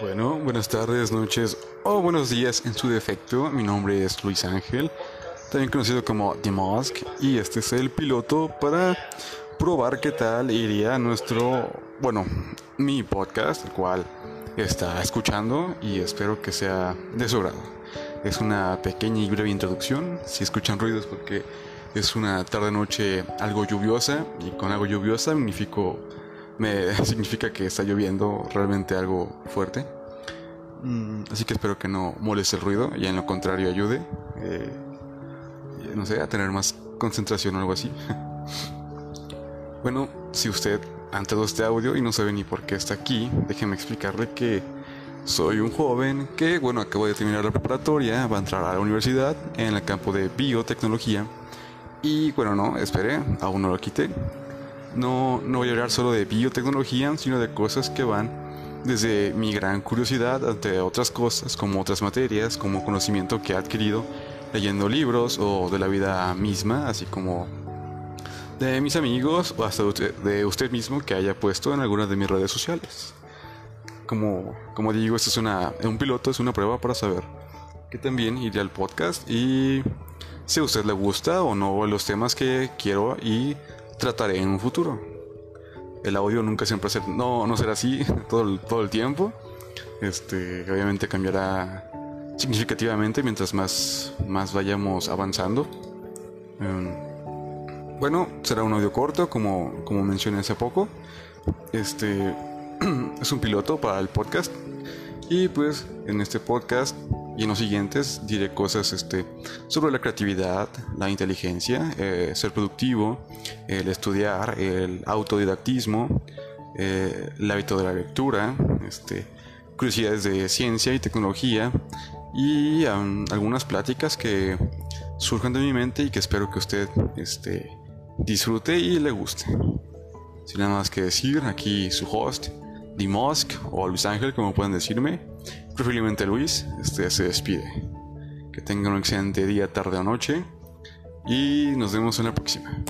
Bueno, buenas tardes, noches o buenos días en su defecto. Mi nombre es Luis Ángel, también conocido como The y este es el piloto para probar qué tal iría nuestro, bueno, mi podcast, el cual está escuchando y espero que sea de su grado. Es una pequeña y breve introducción. Si escuchan ruidos porque es una tarde-noche algo lluviosa y con algo lluviosa significo me significa que está lloviendo realmente algo fuerte. Mm, así que espero que no moleste el ruido y en lo contrario ayude, eh, no sé, a tener más concentración o algo así. bueno, si usted ante todo este audio y no sabe ni por qué está aquí, déjeme explicarle que soy un joven que, bueno, acabo de terminar la preparatoria, va a entrar a la universidad en el campo de biotecnología. Y bueno, no, espere, aún no lo quité no, no voy a hablar solo de biotecnología, sino de cosas que van desde mi gran curiosidad ante otras cosas, como otras materias, como conocimiento que he adquirido leyendo libros o de la vida misma, así como de mis amigos o hasta de usted mismo que haya puesto en alguna de mis redes sociales. Como, como digo, esto es una, un piloto, es una prueba para saber que también iré al podcast y si a usted le gusta o no los temas que quiero y trataré en un futuro. El audio nunca siempre ser, no, no será así todo el, todo el tiempo. Este, obviamente cambiará significativamente mientras más, más vayamos avanzando. Em, bueno, será un audio corto, como, como mencioné hace poco. Este es un piloto para el podcast. Y pues en este podcast y en los siguientes diré cosas este, sobre la creatividad, la inteligencia, eh, ser productivo, el estudiar, el autodidactismo, eh, el hábito de la lectura, este, curiosidades de ciencia y tecnología y algunas pláticas que surjan de mi mente y que espero que usted este, disfrute y le guste. Sin nada más que decir, aquí su host, Mosque o Luis Ángel, como pueden decirme preferiblemente Luis, este se despide. Que tengan un excelente día, tarde o noche y nos vemos en la próxima.